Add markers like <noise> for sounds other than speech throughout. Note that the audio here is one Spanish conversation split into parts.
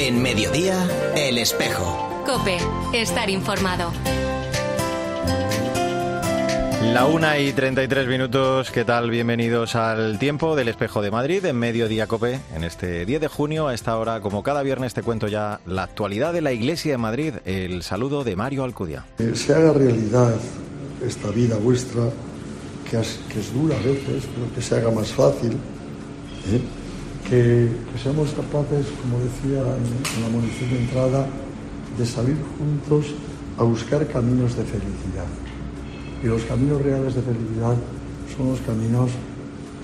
En mediodía, El Espejo. Cope, estar informado. La una y 33 minutos, ¿qué tal? Bienvenidos al tiempo del espejo de Madrid en Mediodía Cope. En este 10 de junio, a esta hora, como cada viernes, te cuento ya la actualidad de la Iglesia de Madrid. El saludo de Mario Alcudia. Que se haga realidad esta vida vuestra, que es, que es dura a veces, pero que se haga más fácil. ¿eh? Que, seamos capaces, como decía en, en la munición de entrada, de salir juntos a buscar caminos de felicidad. Y los caminos reales de felicidad son los caminos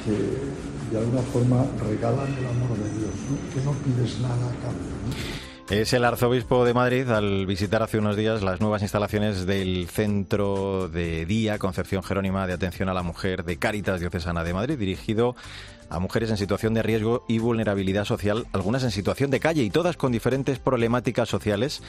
que de alguna forma regalan el amor de Dios, ¿no? que no pides nada a cambio. ¿no? Es el arzobispo de Madrid al visitar hace unos días las nuevas instalaciones del Centro de Día Concepción Jerónima de Atención a la Mujer de Cáritas Diocesana de Madrid, dirigido a mujeres en situación de riesgo y vulnerabilidad social, algunas en situación de calle y todas con diferentes problemáticas sociales.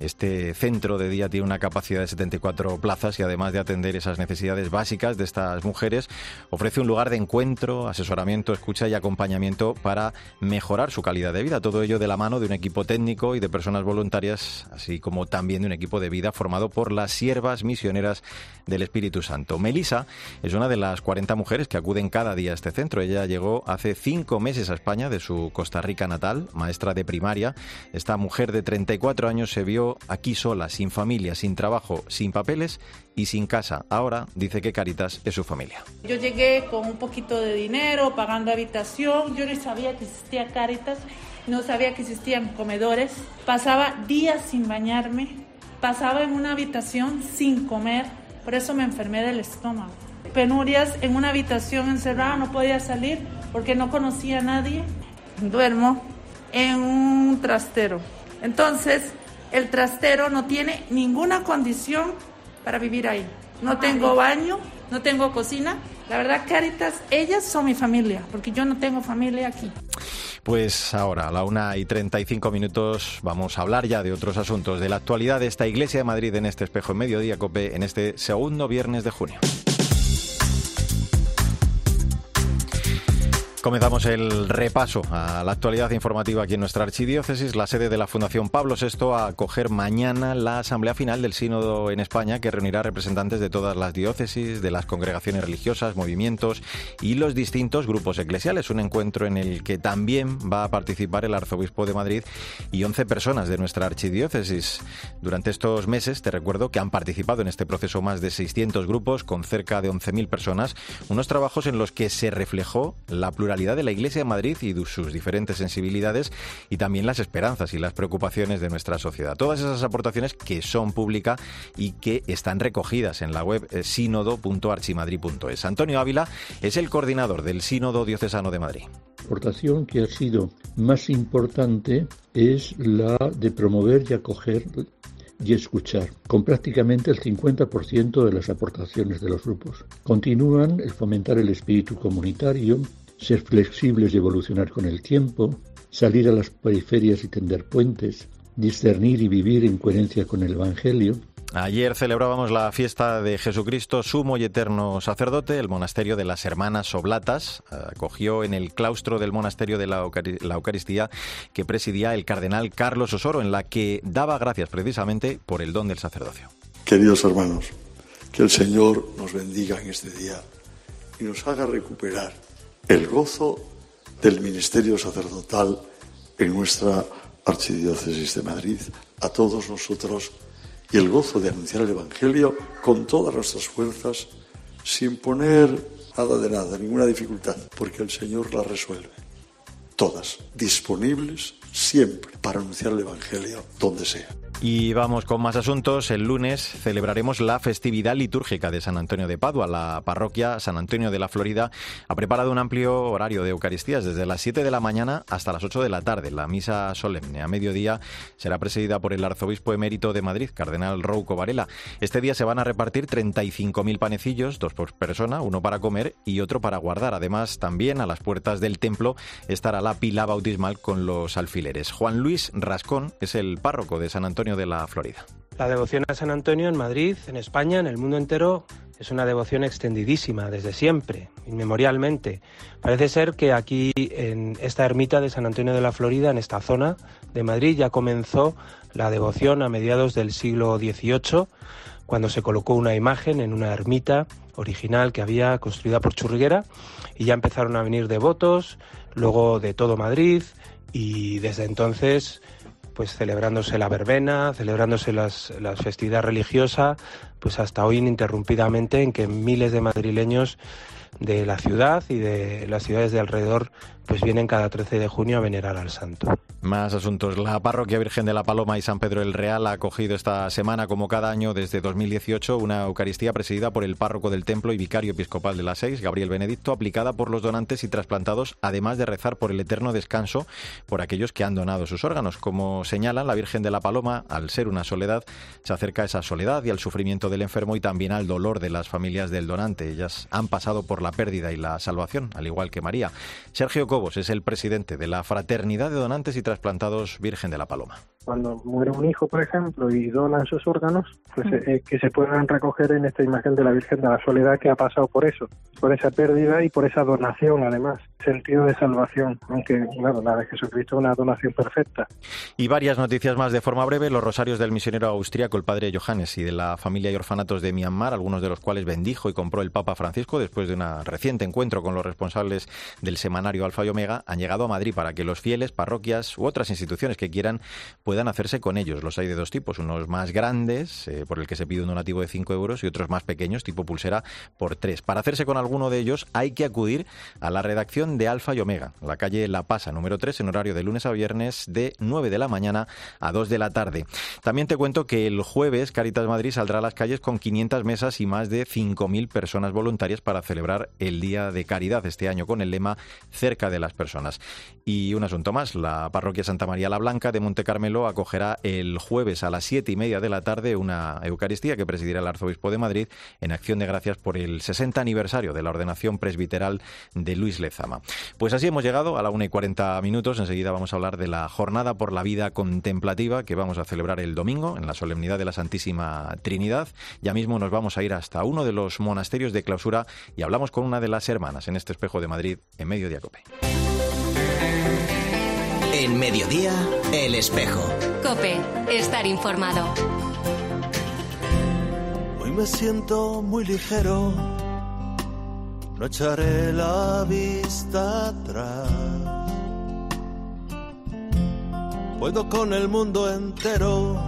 Este centro de día tiene una capacidad de 74 plazas y además de atender esas necesidades básicas de estas mujeres, ofrece un lugar de encuentro, asesoramiento, escucha y acompañamiento para mejorar su calidad de vida. Todo ello de la mano de un equipo técnico y de personas voluntarias, así como también de un equipo de vida formado por las siervas misioneras del Espíritu Santo. Melisa es una de las 40 mujeres que acuden cada día a este centro. Ella llegó hace cinco meses a España de su Costa Rica natal, maestra de primaria. Esta mujer de 34 años se vio aquí sola, sin familia, sin trabajo, sin papeles y sin casa. Ahora dice que Caritas es su familia. Yo llegué con un poquito de dinero, pagando habitación. Yo no sabía que existía Caritas, no sabía que existían comedores. Pasaba días sin bañarme, pasaba en una habitación sin comer. Por eso me enfermé del estómago. Penurias en una habitación encerrada, no podía salir porque no conocía a nadie. Duermo en un trastero. Entonces, el trastero no tiene ninguna condición para vivir ahí. No tengo baño, no tengo cocina. La verdad, Caritas, ellas son mi familia, porque yo no tengo familia aquí. Pues ahora, a la una y 35 minutos, vamos a hablar ya de otros asuntos, de la actualidad de esta Iglesia de Madrid en este espejo en mediodía, COPE, en este segundo viernes de junio. Comenzamos el repaso a la actualidad informativa aquí en nuestra archidiócesis. La sede de la Fundación Pablo VI a acoger mañana la asamblea final del Sínodo en España que reunirá representantes de todas las diócesis, de las congregaciones religiosas, movimientos y los distintos grupos eclesiales. Un encuentro en el que también va a participar el arzobispo de Madrid y 11 personas de nuestra archidiócesis. Durante estos meses, te recuerdo que han participado en este proceso más de 600 grupos con cerca de 11.000 personas. Unos trabajos en los que se reflejó la pluralidad de la Iglesia de Madrid y de sus diferentes sensibilidades y también las esperanzas y las preocupaciones de nuestra sociedad. Todas esas aportaciones que son públicas y que están recogidas en la web eh, sínodo.archimadrid.es. Antonio Ávila es el coordinador del Sínodo Diocesano de Madrid. La aportación que ha sido más importante es la de promover y acoger y escuchar, con prácticamente el 50% de las aportaciones de los grupos. Continúan el fomentar el espíritu comunitario, ser flexibles y evolucionar con el tiempo, salir a las periferias y tender puentes, discernir y vivir en coherencia con el Evangelio. Ayer celebrábamos la fiesta de Jesucristo, sumo y eterno sacerdote. El monasterio de las Hermanas Oblatas acogió en el claustro del monasterio de la Eucaristía que presidía el cardenal Carlos Osoro, en la que daba gracias precisamente por el don del sacerdocio. Queridos hermanos, que el Señor nos bendiga en este día y nos haga recuperar el gozo del ministerio sacerdotal en nuestra archidiócesis de Madrid, a todos nosotros, y el gozo de anunciar el Evangelio con todas nuestras fuerzas, sin poner nada de nada, ninguna dificultad, porque el Señor la resuelve. Todas, disponibles siempre para anunciar el Evangelio donde sea. Y vamos con más asuntos. El lunes celebraremos la festividad litúrgica de San Antonio de Padua. La parroquia San Antonio de la Florida ha preparado un amplio horario de Eucaristías desde las 7 de la mañana hasta las 8 de la tarde. La misa solemne a mediodía será presidida por el arzobispo emérito de Madrid, Cardenal Rouco Varela. Este día se van a repartir 35.000 panecillos, dos por persona, uno para comer y otro para guardar. Además, también a las puertas del templo estará la pila bautismal con los alfileres. Juan Luis Rascón es el párroco de San Antonio de la Florida. La devoción a San Antonio en Madrid, en España, en el mundo entero, es una devoción extendidísima desde siempre, inmemorialmente. Parece ser que aquí en esta ermita de San Antonio de la Florida, en esta zona de Madrid, ya comenzó la devoción a mediados del siglo XVIII, cuando se colocó una imagen en una ermita original que había construida por Churriguera y ya empezaron a venir devotos, luego de todo Madrid y desde entonces pues celebrándose la verbena, celebrándose las, las festividades religiosas, pues hasta hoy ininterrumpidamente en que miles de madrileños de la ciudad y de las ciudades de alrededor pues vienen cada 13 de junio a venerar al santo. Más asuntos. La Parroquia Virgen de la Paloma y San Pedro el Real ha acogido esta semana, como cada año desde 2018, una Eucaristía presidida por el párroco del templo y vicario episcopal de la Seis, Gabriel Benedicto, aplicada por los donantes y trasplantados, además de rezar por el eterno descanso por aquellos que han donado sus órganos. Como señalan, la Virgen de la Paloma, al ser una soledad, se acerca a esa soledad y al sufrimiento del enfermo y también al dolor de las familias del donante. Ellas han pasado por la pérdida y la salvación, al igual que María. Sergio Cobos es el presidente de la Fraternidad de Donantes y Trasplantados Virgen de la Paloma. Cuando muere un hijo, por ejemplo, y donan sus órganos, pues eh, que se puedan recoger en esta imagen de la Virgen de la Soledad que ha pasado por eso, por esa pérdida y por esa donación, además, sentido de salvación, aunque, claro, la de Jesucristo es una donación perfecta. Y varias noticias más de forma breve, los rosarios del misionero austríaco, el padre Johannes, y de la familia y orfanatos de Myanmar, algunos de los cuales bendijo y compró el Papa Francisco después de un reciente encuentro con los responsables del semanario Alfa Omega, han llegado a Madrid para que los fieles, parroquias u otras instituciones que quieran puedan hacerse con ellos. Los hay de dos tipos, unos más grandes, eh, por el que se pide un donativo de 5 euros, y otros más pequeños, tipo pulsera, por 3. Para hacerse con alguno de ellos hay que acudir a la redacción de Alfa y Omega, la calle La Pasa, número 3, en horario de lunes a viernes, de 9 de la mañana a 2 de la tarde. También te cuento que el jueves Caritas Madrid saldrá a las calles con 500 mesas y más de 5.000 personas voluntarias para celebrar el Día de Caridad este año con el lema Cerca de las Personas. Y un asunto más, la parroquia Santa María la Blanca de Monte Carmelo acogerá el jueves a las siete y media de la tarde una Eucaristía que presidirá el Arzobispo de Madrid en acción de gracias por el 60 aniversario de la ordenación presbiteral de Luis Lezama. Pues así hemos llegado a la una y 40 minutos. Enseguida vamos a hablar de la Jornada por la Vida Contemplativa que vamos a celebrar el domingo en la solemnidad de la Santísima Trinidad. Ya mismo nos vamos a ir hasta uno de los monasterios de clausura y hablamos con una de las hermanas en este espejo de Madrid en medio de Acope. En mediodía, el espejo. Cope, estar informado. Hoy me siento muy ligero, no echaré la vista atrás. Puedo con el mundo entero,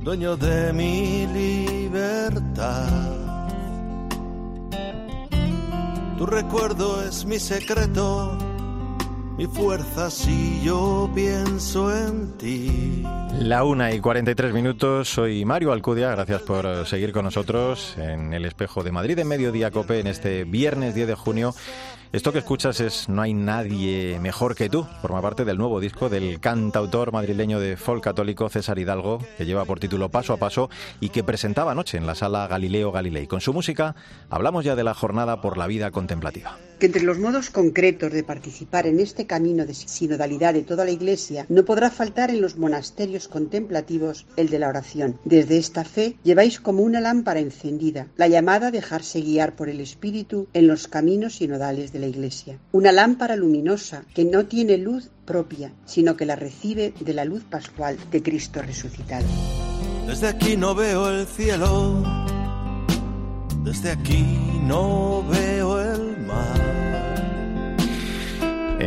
dueño de mi libertad. Tu recuerdo es mi secreto mi fuerza si yo pienso en ti. La una y 43 minutos, soy Mario Alcudia, gracias por seguir con nosotros en el espejo de Madrid en Mediodía Cope en este viernes 10 de junio. Esto que escuchas es No hay nadie mejor que tú. Forma parte del nuevo disco del cantautor madrileño de folk católico César Hidalgo, que lleva por título Paso a Paso y que presentaba anoche en la sala Galileo Galilei. Con su música hablamos ya de la jornada por la vida contemplativa que entre los modos concretos de participar en este camino de sinodalidad de toda la Iglesia no podrá faltar en los monasterios contemplativos el de la oración. Desde esta fe lleváis como una lámpara encendida la llamada a dejarse guiar por el Espíritu en los caminos sinodales de la Iglesia. Una lámpara luminosa que no tiene luz propia, sino que la recibe de la luz pascual de Cristo resucitado. Desde aquí no veo el cielo, desde aquí no veo el mar.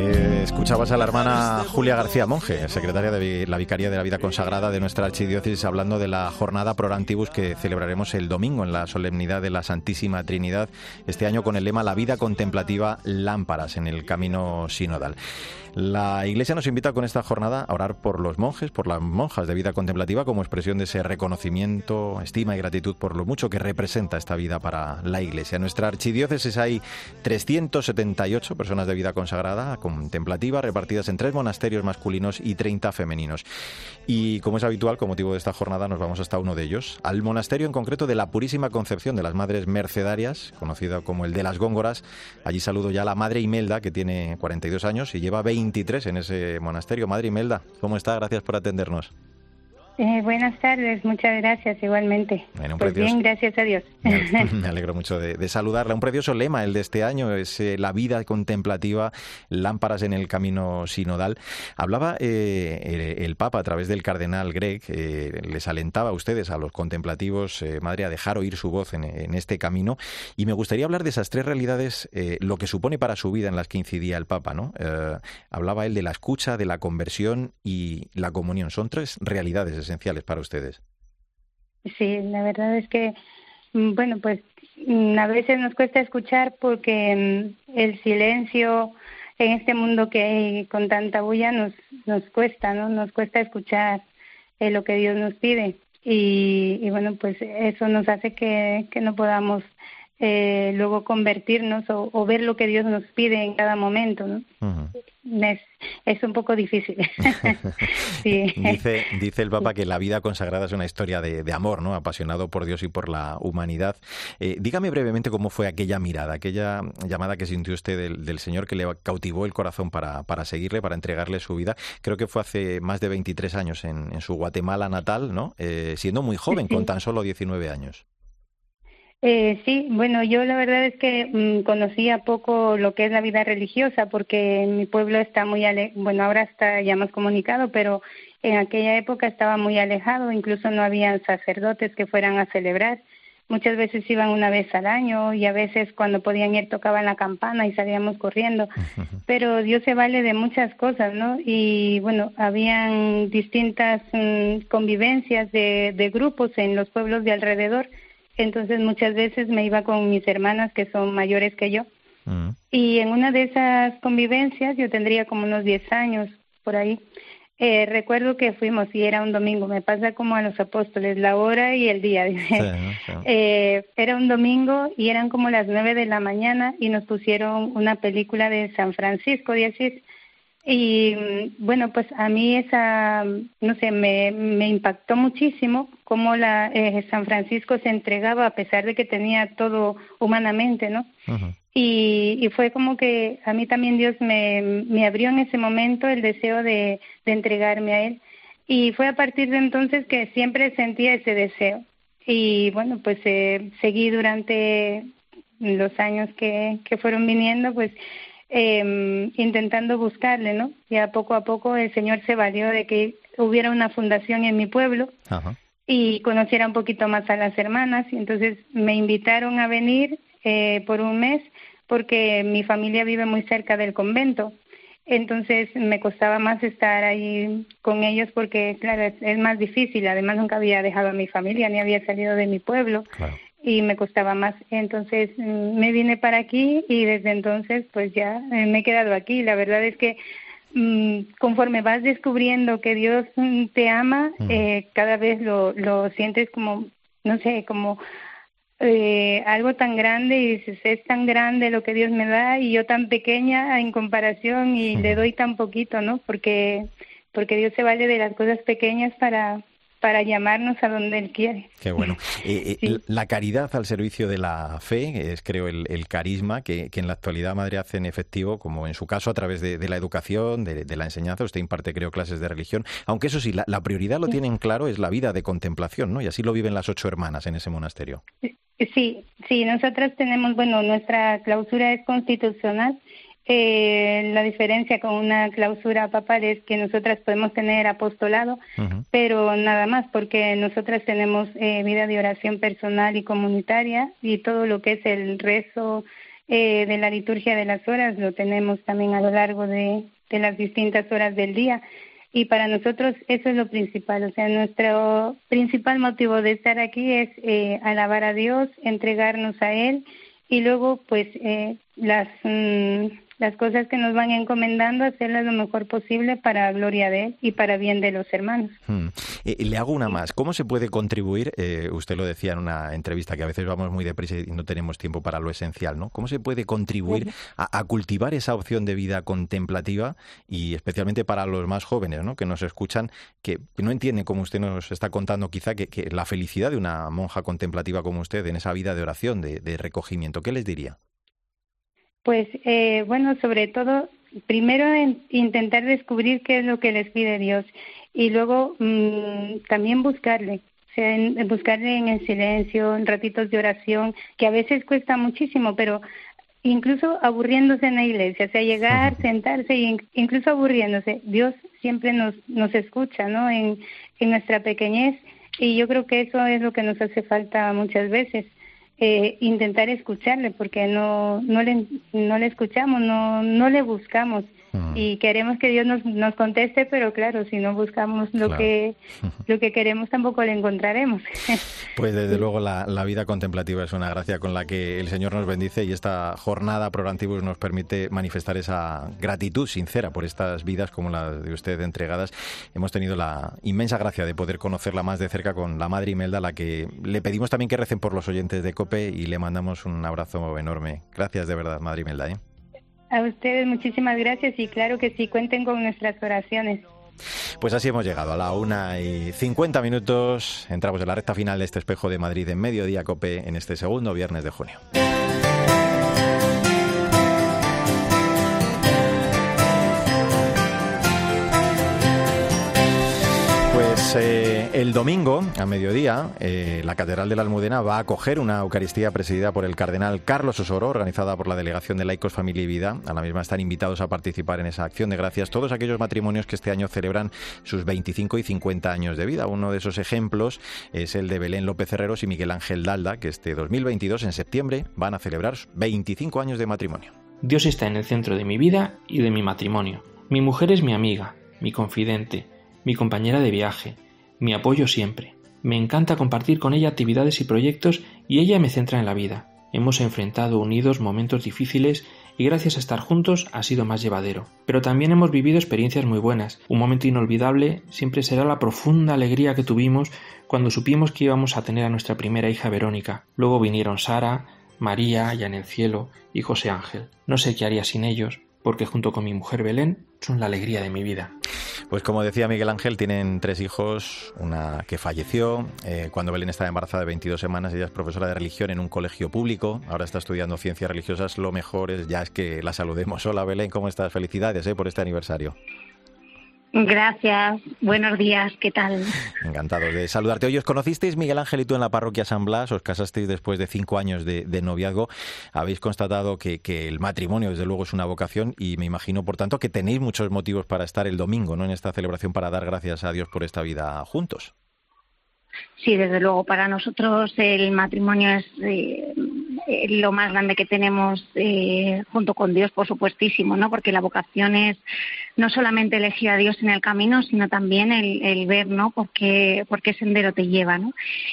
Eh, escuchabas a la hermana Julia García Monje, secretaria de la Vicaría de la Vida Consagrada de nuestra archidiócesis, hablando de la jornada Prorantibus que celebraremos el domingo en la solemnidad de la Santísima Trinidad, este año con el lema La vida contemplativa lámparas en el camino sinodal. La Iglesia nos invita con esta jornada a orar por los monjes, por las monjas de vida contemplativa, como expresión de ese reconocimiento, estima y gratitud por lo mucho que representa esta vida para la Iglesia. En nuestra archidiócesis hay 378 personas de vida consagrada, contemplativa, repartidas en tres monasterios masculinos y 30 femeninos. Y como es habitual, con motivo de esta jornada, nos vamos hasta uno de ellos, al monasterio en concreto de la Purísima Concepción de las Madres Mercedarias, conocida como el de las Góngoras. Allí saludo ya a la Madre Imelda, que tiene 42 años y lleva 20 23 en ese monasterio. Madre Imelda, ¿cómo está? Gracias por atendernos. Eh, buenas tardes, muchas gracias igualmente. pues bien, gracias a Dios. <laughs> <laughs> Me alegro mucho de, de, saludarla. Un precioso lema, el de este año, es eh, la vida contemplativa, lámparas en el camino sinodal. Hablaba eh, el, Papa a través del cardenal Greg, les alentaba a ustedes, a los contemplativos, madre, a dejar oír su voz en, en, este camino. Y me gustaría hablar de esas tres realidades, lo que supone para su vida en las que incidía el Papa. ¿no? hablaba él de la escucha, de la conversión y la comunión. Son tres realidades esenciales para ustedes. Sí, la verdad es que, mm, bueno, pues mm, a veces nos cuesta escuchar porque mm, el silencio en este mundo que hay con tanta bulla nos, nos cuesta, ¿no? Nos cuesta escuchar eh, lo que Dios nos pide. Y, bueno, pues eso nos hace que, que no podamos eh, luego convertirnos o, ver lo que Dios nos pide en cada momento. ¿no? es, es, un poco difícil. <laughs> <laughs> dice, dice el Papa que la vida consagrada es una historia de, amor, ¿no? apasionado por Dios y por la humanidad. Eh, dígame brevemente cómo fue aquella mirada, aquella llamada que sintió usted del, Señor que le cautivó el corazón para, para, seguirle, para entregarle su vida. Creo que fue hace más de 23 años en, su Guatemala natal, ¿no? Eh, siendo muy joven, con tan solo 19 años. Eh, sí, bueno, yo la verdad es que mm, conocía poco lo que es la vida religiosa porque mi pueblo está muy, ale bueno, ahora está ya más comunicado, pero en aquella época estaba muy alejado, incluso no habían sacerdotes que fueran a celebrar. Muchas veces iban una vez al año y a veces cuando podían ir tocaban la campana y salíamos corriendo. Pero Dios se vale de muchas cosas, ¿no? Y bueno, habían distintas mm, convivencias de, de grupos en los pueblos de alrededor entonces muchas veces me iba con mis hermanas que son mayores que yo. Mm. Y en una de esas convivencias, yo tendría como unos 10 años por ahí, eh, recuerdo que fuimos y era un domingo, me pasa como a los apóstoles, la hora y el día. <laughs> Eh, era un domingo y eran como las nueve de la mañana y nos pusieron una película de San Francisco de Asís. Y mm, bueno, pues a mí esa, no sé, me, me impactó muchísimo cómo la, eh, San Francisco se entregaba a pesar de que tenía todo humanamente, ¿no? y, y, fue como que a mí también Dios me, me abrió en ese momento el deseo de, de entregarme a Él. Y fue a partir de entonces que siempre sentía ese deseo. Y bueno, pues eh, seguí durante los años que, que fueron viniendo, pues eh, intentando buscarle, ¿no? Ya poco a poco el Señor se valió de que hubiera una fundación en mi pueblo y conociera un poquito más a las hermanas. Y entonces me invitaron a venir eh, por un mes porque mi familia vive muy cerca del convento. Entonces me costaba más estar ahí con ellos porque, claro, es, es, más difícil. Además, nunca había dejado a mi familia ni había salido de mi pueblo. Claro y me costaba más. Entonces mm, me vine para aquí y desde entonces pues ya eh, me he quedado aquí. La verdad es que mm, conforme vas descubriendo que Dios mm, te ama, eh, cada vez lo, lo sientes como, no sé, como eh, algo tan grande y dices, es tan grande lo que Dios me da y yo tan pequeña en comparación y le doy tan poquito, ¿no? Porque porque Dios se vale de las cosas pequeñas para para llamarnos a donde Él quiere. Qué bueno. <laughs> Eh, eh, la caridad al servicio de la fe es, creo, el, carisma que, en la actualidad Madre hacen efectivo, como en su caso, a través de, la educación, de, la enseñanza. Usted imparte, creo, clases de religión. Aunque eso sí, la, prioridad lo tienen claro, es la vida de contemplación, ¿no? Y así lo viven las ocho hermanas en ese monasterio. Sí, sí, nosotras tenemos, bueno, nuestra clausura es constitucional eh, la diferencia con una clausura papal es que nosotras podemos tener apostolado, pero nada más, porque nosotras tenemos eh, vida de oración personal y comunitaria y todo lo que es el rezo eh, de la liturgia de las horas lo tenemos también a lo largo de, de las distintas horas del día. Y para nosotros eso es lo principal, o sea, nuestro principal motivo de estar aquí es eh, alabar a Dios, entregarnos a Él y luego pues eh, las... Mm, las cosas que nos van encomendando, hacerlas lo mejor posible para gloria de Él y para bien de los hermanos. Hmm. Le hago una más. ¿Cómo se puede contribuir? Eh, usted lo decía en una entrevista que a veces vamos muy deprisa y no tenemos tiempo para lo esencial, ¿no? ¿Cómo se puede contribuir a, cultivar esa opción de vida contemplativa y especialmente para los más jóvenes, ¿no? Que nos escuchan, que no entienden, como usted nos está contando, quizá que, la felicidad de una monja contemplativa como usted en esa vida de oración, de recogimiento, ¿qué les diría? Pues eh, bueno, sobre todo primero intentar descubrir qué es lo que les pide Dios y luego mm, también buscarle, o sea, buscarle en el silencio, en ratitos de oración, que a veces cuesta muchísimo, pero incluso aburriéndose en la iglesia, o sea, llegar, sentarse e incluso aburriéndose, Dios siempre nos, nos escucha, ¿no? En, en nuestra pequeñez y yo creo que eso es lo que nos hace falta muchas veces. Eh, intentar escucharle porque no no le no le escuchamos no no le buscamos y queremos que Dios nos, nos conteste, pero claro, si no buscamos lo que <laughs> lo que queremos tampoco le encontraremos. <laughs> Pues desde luego la, la, vida contemplativa es una gracia con la que el Señor nos bendice y esta jornada Prograntibus nos permite manifestar esa gratitud sincera por estas vidas como la de usted entregadas. Hemos tenido la inmensa gracia de poder conocerla más de cerca con la Madre Imelda, a la que le pedimos también que recen por los oyentes de COPE y le mandamos un abrazo enorme. Gracias de verdad, Madre Imelda. ¿eh? A ustedes muchísimas gracias y claro que sí, cuenten con nuestras oraciones. Pues así hemos llegado a la una y cincuenta minutos. Entramos en la recta final de este espejo de Madrid en mediodía cope en este segundo viernes de junio. Eh, el domingo, a mediodía, eh, la Catedral de la Almudena va a acoger una Eucaristía presidida por el cardenal Carlos Osoro, organizada por la Delegación de Laicos, Familia y Vida. A la misma están invitados a participar en esa acción de gracias todos aquellos matrimonios que este año celebran sus 25 y 50 años de vida. Uno de esos ejemplos es el de Belén López Herreros y Miguel Ángel Dalda, que este 2022, en septiembre, van a celebrar 25 años de matrimonio. Dios está en el centro de mi vida y de mi matrimonio. Mi mujer es mi amiga, mi confidente mi compañera de viaje, mi apoyo siempre. Me encanta compartir con ella actividades y proyectos y ella me centra en la vida. Hemos enfrentado unidos momentos difíciles y gracias a estar juntos ha sido más llevadero. Pero también hemos vivido experiencias muy buenas. Un momento inolvidable siempre será la profunda alegría que tuvimos cuando supimos que íbamos a tener a nuestra primera hija Verónica. Luego vinieron Sara, María, ya en el cielo y José Ángel. No sé qué haría sin ellos, porque junto con mi mujer Belén son la alegría de mi vida. Pues como decía Miguel Ángel, tienen tres hijos, una que falleció eh, cuando Belén estaba embarazada de 22 semanas, ella es profesora de religión en un colegio público, ahora está estudiando ciencias religiosas, lo mejor es ya es que la saludemos. <laughs> Hola Belén, ¿cómo estás? Felicidades eh, por este aniversario. Gracias, buenos días, ¿qué tal? Encantado de saludarte. Hoy os conocisteis, Miguel Ángel y tú, en la parroquia San Blas, os casasteis después de cinco años de, noviazgo. Habéis constatado que, el matrimonio, desde luego, es una vocación y me imagino, por tanto, que tenéis muchos motivos para estar el domingo ¿no? en esta celebración, para dar gracias a Dios por esta vida juntos. Sí, desde luego, para nosotros el matrimonio es eh, lo más grande que tenemos eh, junto con Dios, por supuestísimo, ¿no? Porque la vocación es no solamente elegir a Dios en el camino, sino también el, ver, ¿no? Por qué, por qué sendero te lleva, ¿no?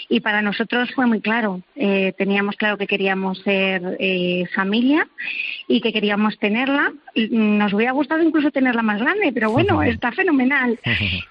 Y para nosotros fue muy claro. Eh, teníamos claro que queríamos ser eh, familia y que queríamos tenerla. Nos hubiera gustado incluso tenerla más grande, pero bueno, está fenomenal. <laughs>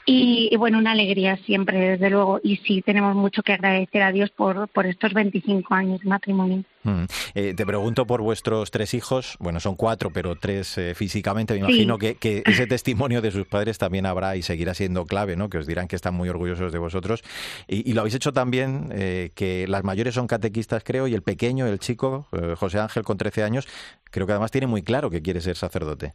Y, y, bueno, una alegría siempre, desde luego. Y sí, tenemos mucho que agradecer a Dios por, por estos 25 años de matrimonio. Mm. Eh, te pregunto por vuestros tres hijos, bueno, son cuatro, pero tres eh, físicamente. Me imagino que, ese <laughs> testimonio de sus padres también habrá y seguirá siendo clave, ¿no? Que os dirán que están muy orgullosos de vosotros. Y, lo habéis hecho también, eh, que las mayores son catequistas, creo, y el pequeño, el chico, José Ángel, con 13 años, creo que además tiene muy claro que quiere ser sacerdote.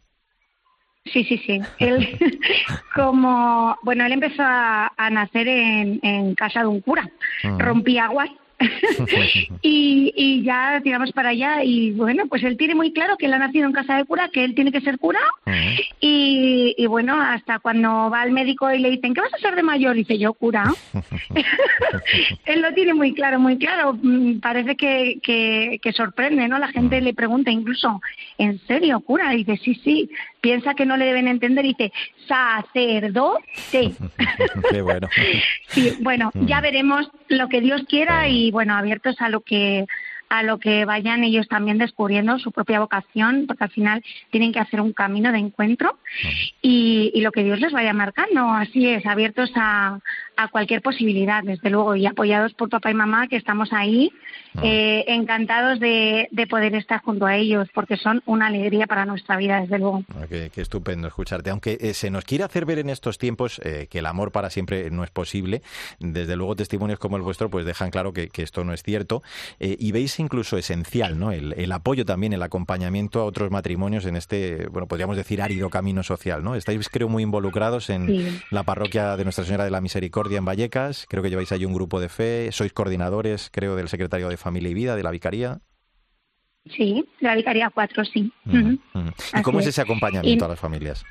Sí, sí, sí. Él, <laughs> como, bueno, él empezó a, nacer en, casa de un cura. Rompía aguas <laughs> y, y, ya tiramos para allá y bueno, pues él tiene muy claro que él ha nacido en casa de cura, que él tiene que ser cura y, y, bueno, hasta cuando va al médico y le dicen, ¿qué vas a ser de mayor? Dice yo, cura. <laughs> él lo tiene muy claro, muy claro. Mm, parece que, que, que sorprende, ¿no? La gente le pregunta incluso, ¿en serio, cura? Y dice, sí, sí, piensa que no le deben entender y dice, sacerdote. <laughs> Qué bueno. <laughs> sí, bueno, ya mm. veremos lo que Dios quiera y bueno, abiertos a lo que a lo que vayan ellos también descubriendo su propia vocación, porque al final tienen que hacer un camino de encuentro y, y lo que Dios les vaya marcando. Así es, abiertos a, a cualquier posibilidad, desde luego, y apoyados por papá y mamá, que estamos ahí, eh, encantados de, de, poder estar junto a ellos, porque son una alegría para nuestra vida, desde luego. Ah, qué, estupendo escucharte. Aunque eh, se nos quiere hacer ver en estos tiempos eh, que el amor para siempre no es posible, desde luego testimonios como el vuestro pues dejan claro que, que esto no es cierto. y veis incluso esencial, ¿no? El, apoyo también, el acompañamiento a otros matrimonios en este, bueno, podríamos decir árido camino social, ¿no? Estáis, creo, muy involucrados en la parroquia de Nuestra Señora de la Misericordia en Vallecas. Creo que lleváis ahí un grupo de fe. Sois coordinadores, creo, del secretario de Familia y Vida, de la Vicaría. Sí, de la Vicaría 4, sí. ¿Y cómo es ese acompañamiento a las familias?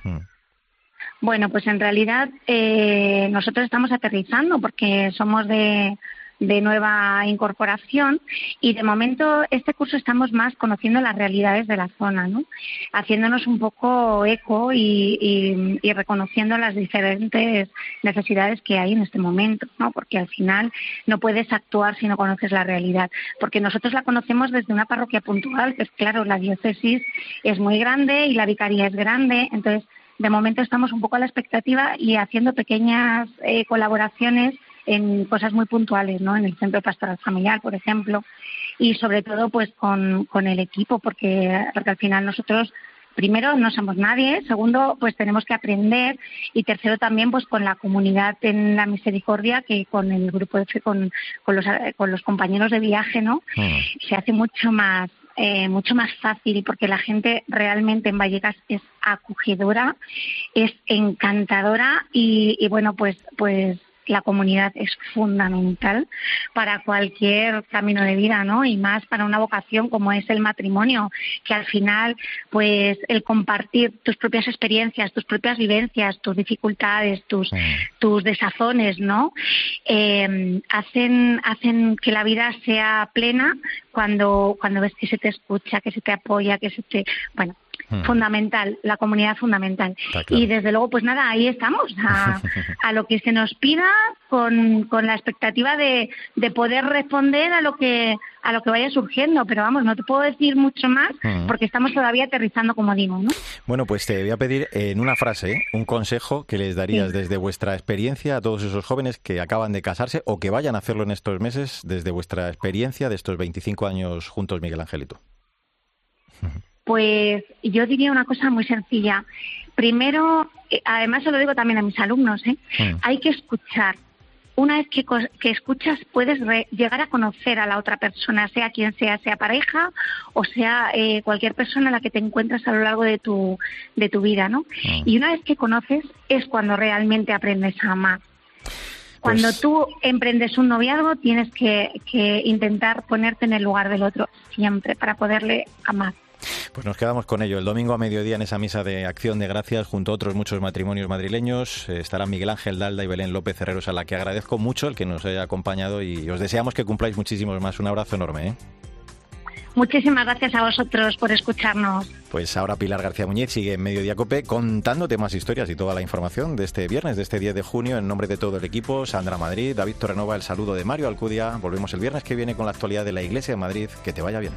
Bueno, pues en realidad eh, nosotros estamos aterrizando porque somos de, de nueva incorporación y de momento este curso estamos más conociendo las realidades de la zona, ¿no? haciéndonos un poco eco y, reconociendo las diferentes necesidades que hay en este momento, ¿no? porque al final no puedes actuar si no conoces la realidad, porque nosotros la conocemos desde una parroquia puntual, que es claro, la diócesis es muy grande y la vicaría es grande, entonces de momento estamos un poco a la expectativa y haciendo pequeñas eh, colaboraciones en cosas muy puntuales, ¿no? En el centro pastoral familiar, por ejemplo, y sobre todo pues con, con el equipo, porque, porque al final nosotros primero no somos nadie, segundo pues tenemos que aprender y tercero también pues con la comunidad en la misericordia que con el grupo de fe, con, con, los, con los compañeros de viaje, ¿no? Mm. Se hace mucho más eh, mucho más fácil porque la gente realmente en Vallecas es acogedora, es encantadora y, y bueno pues pues la comunidad es fundamental para cualquier camino de vida, ¿no? Y más para una vocación como es el matrimonio, que al final, pues, el compartir tus propias experiencias, tus propias vivencias, tus dificultades, tus, tus desazones, ¿no? Eh, hacen, hacen que la vida sea plena cuando, cuando ves que se te escucha, que se te apoya, que se te, bueno, Hmm. fundamental, la comunidad fundamental. Y desde luego, pues nada, ahí estamos, a, <laughs> a lo que se nos pida con, con la expectativa de, de, poder responder a lo que a lo que vaya surgiendo, pero vamos, no te puedo decir mucho más hmm. porque estamos todavía aterrizando como digo, ¿no? Bueno, pues te voy a pedir en una frase ¿eh? un consejo que les darías desde vuestra experiencia a todos esos jóvenes que acaban de casarse o que vayan a hacerlo en estos meses desde vuestra experiencia de estos 25 años juntos, Miguel Angelito. <laughs> Pues yo diría una cosa muy sencilla. Primero, eh, además se lo digo también a mis alumnos, ¿eh? Mm. hay que escuchar. Una vez que, escuchas puedes llegar a conocer a la otra persona, sea quien sea, sea pareja o sea eh, cualquier persona a la que te encuentras a lo largo de tu, de tu vida, ¿no? Mm. Y una vez que conoces es cuando realmente aprendes a amar. Cuando pues tú emprendes un noviazgo tienes que intentar ponerte en el lugar del otro siempre para poderle amar. Pues nos quedamos con ello. El domingo a mediodía en esa misa de acción de gracias, junto a otros muchos matrimonios madrileños, eh, estarán Miguel Ángel Dalda y Belén López Herreros, a la que agradezco mucho el que nos haya acompañado y os deseamos que cumpláis muchísimos más. Un abrazo enorme. ¿eh? Muchísimas gracias a vosotros por escucharnos. Pues ahora Pilar García Muñiz sigue en Mediodía Cope contándote más historias y toda la información de este viernes, de este 10 de junio, en nombre de todo el equipo, Sandra Madrid, David Torrenova, el saludo de Mario Alcudia. Volvemos el viernes que viene con la actualidad de la Iglesia de Madrid. Que te vaya bien.